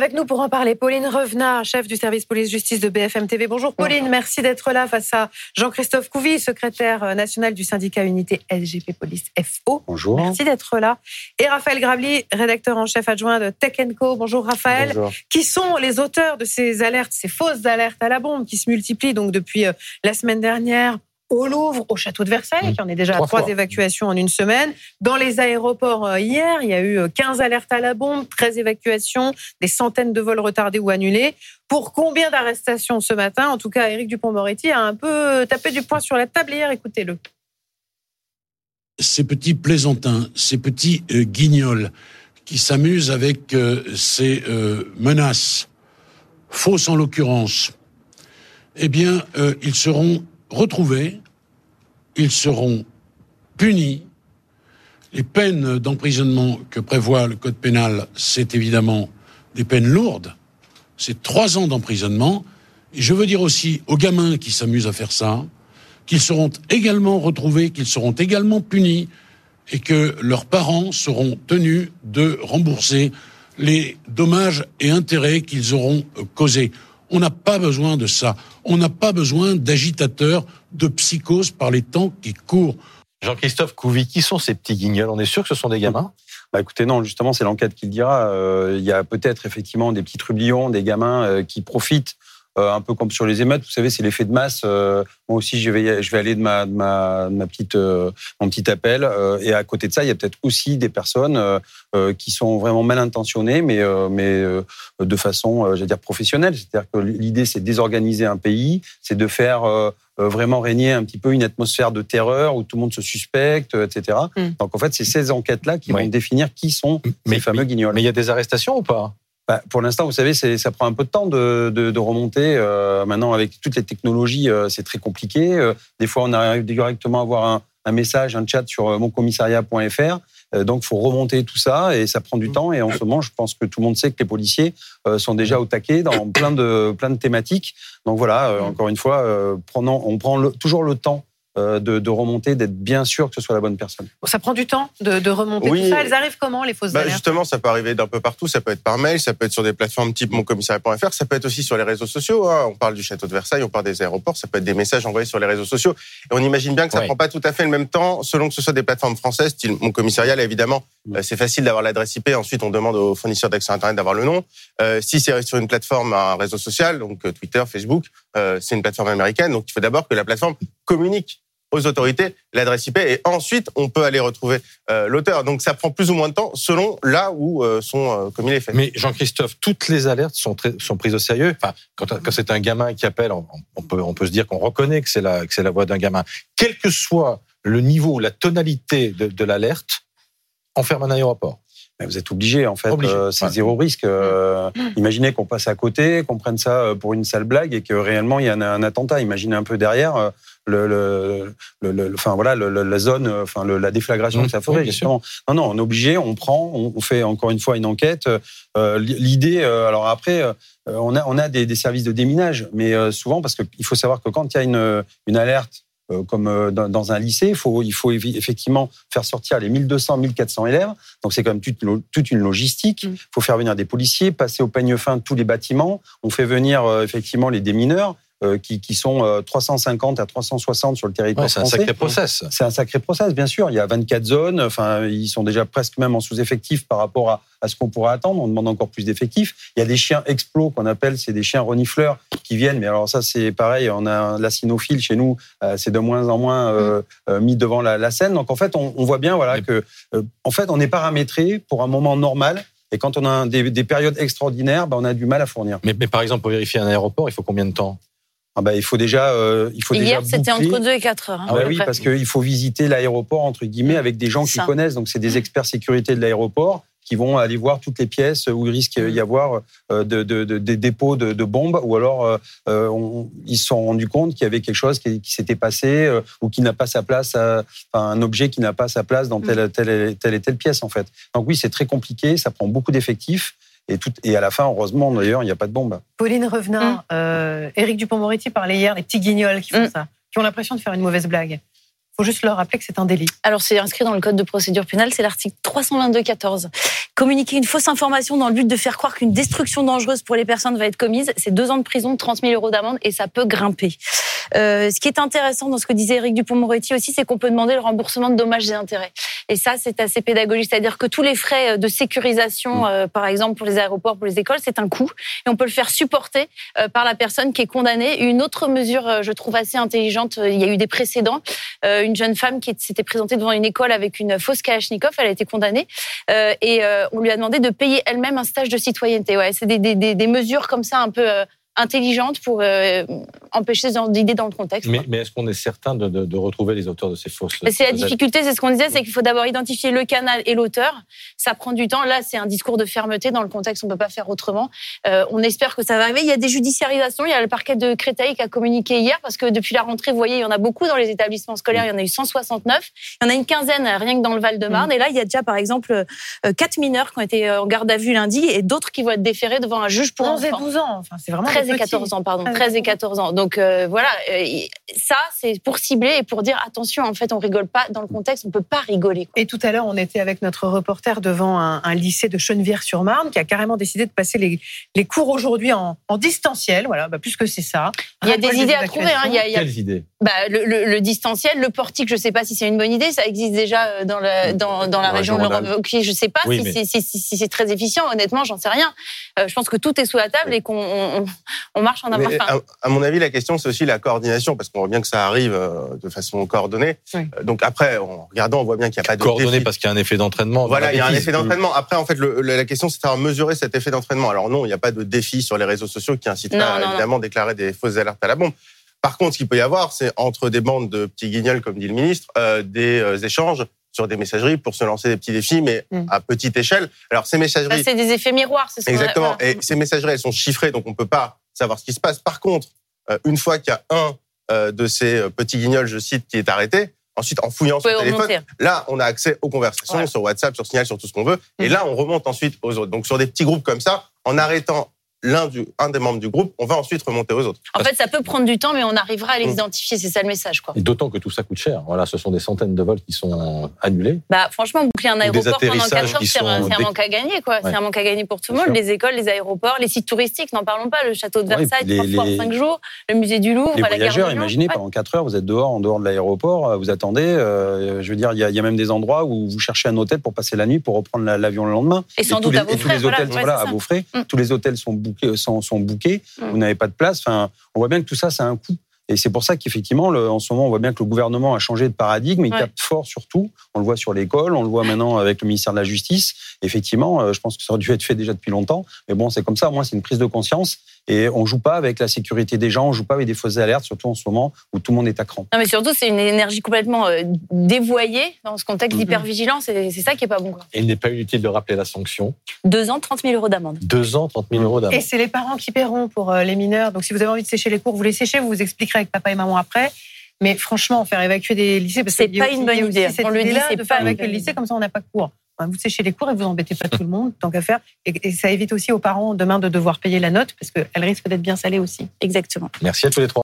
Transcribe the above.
Avec nous pour en parler, Pauline Revenat, chef du service police-justice de BFM TV. Bonjour Pauline, merci d'être là face à Jean-Christophe Couvi, secrétaire euh, national du syndicat Unité SGP Police FO. Bonjour. Merci d'être là. Et Raphaël Gravely, rédacteur en chef adjoint de Tech Co. Bonjour Raphaël. Bonjour. Qui sont les auteurs de ces alertes, ces fausses alertes à la bombe qui se multiplient donc depuis euh, la semaine dernière? Au Louvre, au château de Versailles, Mmh. qui en est déjà à Trois trois fois. évacuations en une semaine. Dans les aéroports euh, hier, il y a eu euh, 15 alertes à la bombe, 13 évacuations, des centaines de vols retardés ou annulés. Pour combien d'arrestations ce matin? En tout cas, Éric Dupont-Moretti a un peu tapé du poing sur la table hier. Écoutez-le. ces petits plaisantins, ces petits euh, guignols qui s'amusent avec euh, ces euh, menaces, fausses en l'occurrence, eh bien, euh, ils seront retrouvés, ils seront punis. Les peines d'emprisonnement que prévoit le Code pénal, c'est évidemment des peines lourdes. C'est trois ans d'emprisonnement. Et je veux dire aussi aux gamins qui s'amusent à faire ça, qu'ils seront également retrouvés, qu'ils seront également punis et que leurs parents seront tenus de rembourser les dommages et intérêts qu'ils auront causés. On n'a pas besoin de ça. On n'a pas besoin d'agitateurs, de psychoses par les temps qui courent. Jean-Christophe Couvi, qui sont ces petits guignols? On est sûr que ce sont des gamins? Bah écoutez, non, justement, c'est l'enquête qui le dira. Euh, Il y a peut-être effectivement des petits trublions, des gamins euh, qui profitent, euh, un peu comme sur les émeutes. Vous savez, c'est l'effet de masse. Euh, moi aussi, je vais, je vais aller de ma, de ma, de ma petite, euh, mon petit appel. Euh, et à côté de ça, il y a peut-être aussi des personnes euh, euh, qui sont vraiment mal intentionnées, mais, euh, mais euh, de façon, euh, j'allais dire, professionnelle. C'est-à-dire que l'idée, c'est de désorganiser un pays, c'est de faire vraiment régner un petit peu une atmosphère de terreur où tout le monde se suspecte, etc. Mm. Donc en fait, c'est ces enquêtes-là qui Oui. vont définir qui sont Mais- ces fameux guignols. Mais il y a des arrestations ou pas? Bah, pour l'instant, vous savez, ça prend un peu de temps de, de, de remonter. Euh, maintenant, avec toutes les technologies, euh, c'est très compliqué. Euh, des fois, on arrive directement à avoir un, un message, un chat sur euh, moncommissariat.fr. Euh, donc, faut remonter tout ça et ça prend du temps. Et en ce moment, je pense que tout le monde sait que les policiers euh, sont déjà au taquet dans plein de plein de thématiques. Donc voilà, euh, encore une fois, prenons, on prend le- toujours le temps de, de remonter, d'être bien sûr que ce soit la bonne personne. Ça prend du temps de, de remonter Oui. tout ça. Elles arrivent comment, les fausses Bah, alertes justement, ça peut arriver d'un peu partout. Ça peut être par mail, ça peut être sur des plateformes type moncommissariat.fr, ça peut être aussi sur les réseaux sociaux. hein. On parle du château de Versailles, on parle des aéroports, ça peut être des messages envoyés sur les réseaux sociaux. Et on imagine bien que ça Ouais. prend pas tout à fait le même temps, selon que ce soit des plateformes françaises, style mon commissariat. Là, évidemment, Mm. euh, c'est facile d'avoir l'adresse IP. Ensuite, on demande aux fournisseurs d'accès Internet d'avoir le nom. Euh, si c'est sur une plateforme, un réseau social, donc euh, Twitter, Facebook, euh, c'est une plateforme américaine. Donc, il faut d'abord que la plateforme communique aux autorités l'adresse IP et ensuite on peut aller retrouver euh, l'auteur. Donc ça prend plus ou moins de temps selon là où euh, sont euh, commis les faits. Mais Jean-Christophe, toutes les alertes sont, très- sont prises au sérieux. Enfin, quand, quand c'est un gamin qui appelle, on, on peut, on peut se dire qu'on reconnaît que c'est la, que c'est la voix d'un gamin. Quel que soit le niveau, la tonalité de, de l'alerte, on ferme un aéroport. Mais Vous êtes obligé, en fait. Obligé, Euh, c'est ouais. zéro risque. Euh, Imaginez qu'on passe à côté, qu'on prenne ça euh, pour une sale blague et que réellement il y a un, un attentat. Imaginez un peu derrière euh, le, le, le, le- enfin voilà, la zone, euh, enfin la déflagration Mmh, que ça ferait. oui, justement. Non, non, on est obligé, on prend, on, on fait encore une fois une enquête. Euh, L'idée, euh, alors après, euh, on a on a des, des services de déminage, mais souvent parce qu'il faut savoir que quand il y a une, une alerte comme dans, un lycée, il faut, il effectivement faire sortir les 1200, 1400 élèves. Donc c'est quand même toute, une logistique. Il Mm. faut faire venir des policiers, passer au peigne fin tous les bâtiments. On fait venir effectivement les démineurs qui, qui sont euh, 350 à 360 sur le territoire Ouais, c'est un sacré process. C'est un sacré process, bien sûr. Il y a 24 zones. Enfin, ils sont déjà presque même en sous-effectif par rapport à, à ce qu'on pourrait attendre. On demande encore plus d'effectifs. Il y a des chiens explos qu'on appelle, c'est des chiens renifleurs qui viennent. Mais alors ça, c'est pareil. On a la cynophile chez nous. euh, c'est de moins en moins euh, euh, mis devant la, la scène. Donc en fait, on, on voit bien, voilà, Mais- que euh, en fait, on est paramétré pour un moment normal. Et quand on a des, des périodes extraordinaires, ben, on a du mal à fournir. Mais, mais par exemple, pour vérifier un aéroport, il faut combien de temps? Ah ben, il faut déjà, euh, il faut Hier, c'était entre 2 et 4 heures. hein, Ah bah oui, près. parce qu'il faut visiter l'aéroport, entre guillemets, avec des gens qui connaissent. Donc, c'est des experts sécurité de l'aéroport qui vont aller voir toutes les pièces où il risque d'y avoir euh, de, de- de- des dépôts de, bombes ou alors euh, euh, on- ils se sont rendus compte qu'il y avait quelque chose qui, qui s'était passé euh, ou qui n'a pas sa place, à- enfin, un objet qui n'a pas sa place dans telle, telle, telle et telle pièce, en fait. Donc oui, c'est très compliqué, ça prend beaucoup d'effectifs. Et, tout, et à la fin, heureusement, d'ailleurs, il n'y a pas de bombe. Pauline Revenant, Mm. euh, Éric Dupont-Moretti parlait hier des petits guignols qui font Mm. ça, qui ont l'impression de faire une mauvaise blague. Il faut juste leur rappeler que c'est un délit. Alors, c'est inscrit dans le code de procédure pénale, c'est l'article 322-14. Communiquer une fausse information dans le but de faire croire qu'une destruction dangereuse pour les personnes va être commise, c'est deux ans de prison, 30 000 euros d'amende et ça peut grimper. Euh, ce qui est intéressant dans ce que disait Eric Dupont-Moretti aussi, c'est qu'on peut demander le remboursement de dommages et intérêts. Et ça, c'est assez pédagogique. C'est-à-dire que tous les frais de sécurisation, euh, par exemple pour les aéroports, pour les écoles, c'est un coût. Et on peut le faire supporter euh, par la personne qui est condamnée. Une autre mesure, euh, je trouve assez intelligente, euh, il y a eu des précédents. Euh, une jeune femme qui s'était présentée devant une école avec une fausse Kalachnikov, elle a été condamnée. Euh, et euh, on lui a demandé de payer elle-même un stage de citoyenneté. Ouais, c'est des, des, des, des mesures comme ça un peu intelligentes pour euh, empêcher ce genre d'idées dans le contexte. Mais, mais est-ce qu'on est certain de, de, de retrouver les auteurs de ces fausses C'est la difficulté, c'est ce qu'on disait, c'est qu'il faut d'abord identifier le canal et l'auteur. Ça prend du temps. Là, c'est un discours de fermeté dans le contexte, on peut pas faire autrement. Euh, on espère que ça va arriver. Il y a des judiciarisations. Il y a le parquet de Créteil qui a communiqué hier parce que depuis la rentrée, vous voyez, il y en a beaucoup dans les établissements scolaires. Il y en a eu 169. Il y en a une quinzaine rien que dans le Val-de-Marne. Et là, il y a déjà, par exemple, euh, quatre mineurs qui ont été en garde à vue lundi et d'autres qui vont être déférés devant un juge pour 11 et enfants. 12 ans. Enfin, c'est vraiment 13 des et petits. 14 ans, pardon. Ah, 13 et 14 ans. Donc euh, voilà, euh, ça, c'est pour cibler et pour dire attention, en fait, on rigole pas dans le contexte, on peut pas rigoler. quoi. Et tout à l'heure, on était avec notre reporter devant un, un lycée de Chenevière-sur-Marne qui a carrément décidé de passer les, les cours aujourd'hui en, en distanciel. Voilà, bah, puisque c'est ça. Il y a des idées à trouver. Hein. Il y a, il y a- Quelles idées? Bah, le, le- le distanciel, le portique, je sais pas si c'est une bonne idée. Ça existe déjà euh, dans, le, dans, dans la Dans la région de l'Europe. Ok, je sais pas Oui, si, mais- c'est- si, si- si c'est très efficient. Honnêtement, j'en sais rien. Euh, je pense que tout est sous la table et qu'on on, on marche en avant. À, à mon avis, la question, c'est aussi la coordination, parce qu'on voit bien que ça arrive euh, de façon coordonnée. Oui. Euh, Donc après, en regardant, on voit bien qu'il n'y a pas de Coordonnées défi. parce qu'il y a un effet d'entraînement. Voilà, la il y a un effet d'entraînement. Après, en fait, le- le- la question, c'est de savoir mesurer cet effet d'entraînement. Alors non, il n'y a pas de défi sur les réseaux sociaux qui incitera Non, à non, évidemment déclarer des fausses alertes à la bombe. Par contre, ce qu'il peut y avoir, c'est entre des bandes de petits guignols, comme dit le ministre, euh, des euh, échanges sur des messageries pour se lancer des petits défis, mais Mm. à petite échelle. Alors ces messageries, c'est des effets miroirs. c'est ce Exactement. voilà. Et ces messageries, elles sont chiffrées, donc on peut pas savoir ce qui se passe. Par contre, euh, une fois qu'il y a un euh, de ces petits guignols, je cite, qui est arrêté, ensuite en fouillant pouvez téléphone, remonter. là, on a accès aux conversations sur WhatsApp, sur Signal, sur tout ce qu'on veut. Et Mhm. là, on remonte ensuite aux autres. Donc sur des petits groupes comme ça, en arrêtant l'un un des membres du groupe, on va ensuite remonter aux autres. En fait, ça peut prendre du temps, mais on arrivera à les identifier. C'est ça le message, quoi. Et d'autant que tout ça coûte cher. Voilà, ce sont des centaines de vols qui sont annulés. Bah, franchement, boucler un aéroport pendant atterrissages 4 heures, c'est un, dé- manque à gagner, quoi. Ouais. C'est un manque à gagner pour tout le monde. sûr. Les écoles, les aéroports, les sites touristiques, n'en parlons pas. Le château de Ouais, Versailles, puis les- trois fois les- en 5 jours. Le musée du Louvre, Les la gare voyageurs, imaginez, Ouais. pendant 4 heures, vous êtes dehors, en dehors de l'aéroport, euh, vous attendez. euh, je veux dire, il y, a- il y a même des endroits où vous cherchez un hôtel pour passer la nuit, pour reprendre la- l'avion le lendemain. Et sans doute les, à vos et tous frais. les hôtels, ouais, à vos frais. Tous les hôtels sont sont, sont bookés. Mm. Vous n'avez pas de place. Enfin, on voit bien que tout ça, ça a un coût. Et c'est pour ça qu'effectivement, en ce moment, on voit bien que le gouvernement a changé de paradigme. Il Ouais. tape fort sur tout. On le voit sur l'école, on le voit maintenant avec le ministère de la Justice. Effectivement, euh, je pense que ça aurait dû être fait déjà depuis longtemps. Mais bon, c'est comme ça. Au moins, c'est une prise de conscience. Et on joue pas avec la sécurité des gens, on joue pas avec des fausses alertes, surtout en ce moment où tout le monde est à cran. Non, mais surtout, c'est une énergie complètement euh, dévoyée dans ce contexte Mhm. d'hypervigilance. Et c'est ça qui est pas bon, quoi. Et il n'est pas inutile de rappeler la sanction. Deux ans, 30 000 euros d'amende. Deux ans, 30 000 euros d'amende. Et c'est les parents qui paieront pour euh, les mineurs. Donc si vous avez envie de sécher les cours, vous les séchez, vous vous expliquerez avec papa et maman après. Mais franchement, faire évacuer des lycées, parce C'est y a pas aussi- une bonne idée. cette On le dit, c'est de pas évacuer le lycée, comme ça on n'a pas cours. Enfin, Vous séchez les cours et vous embêtez pas tout le monde, tant qu'à faire. Et, et ça évite aussi aux parents demain de devoir payer la note, parce qu'elle risque d'être bien salée aussi. Exactement. Merci à tous les trois.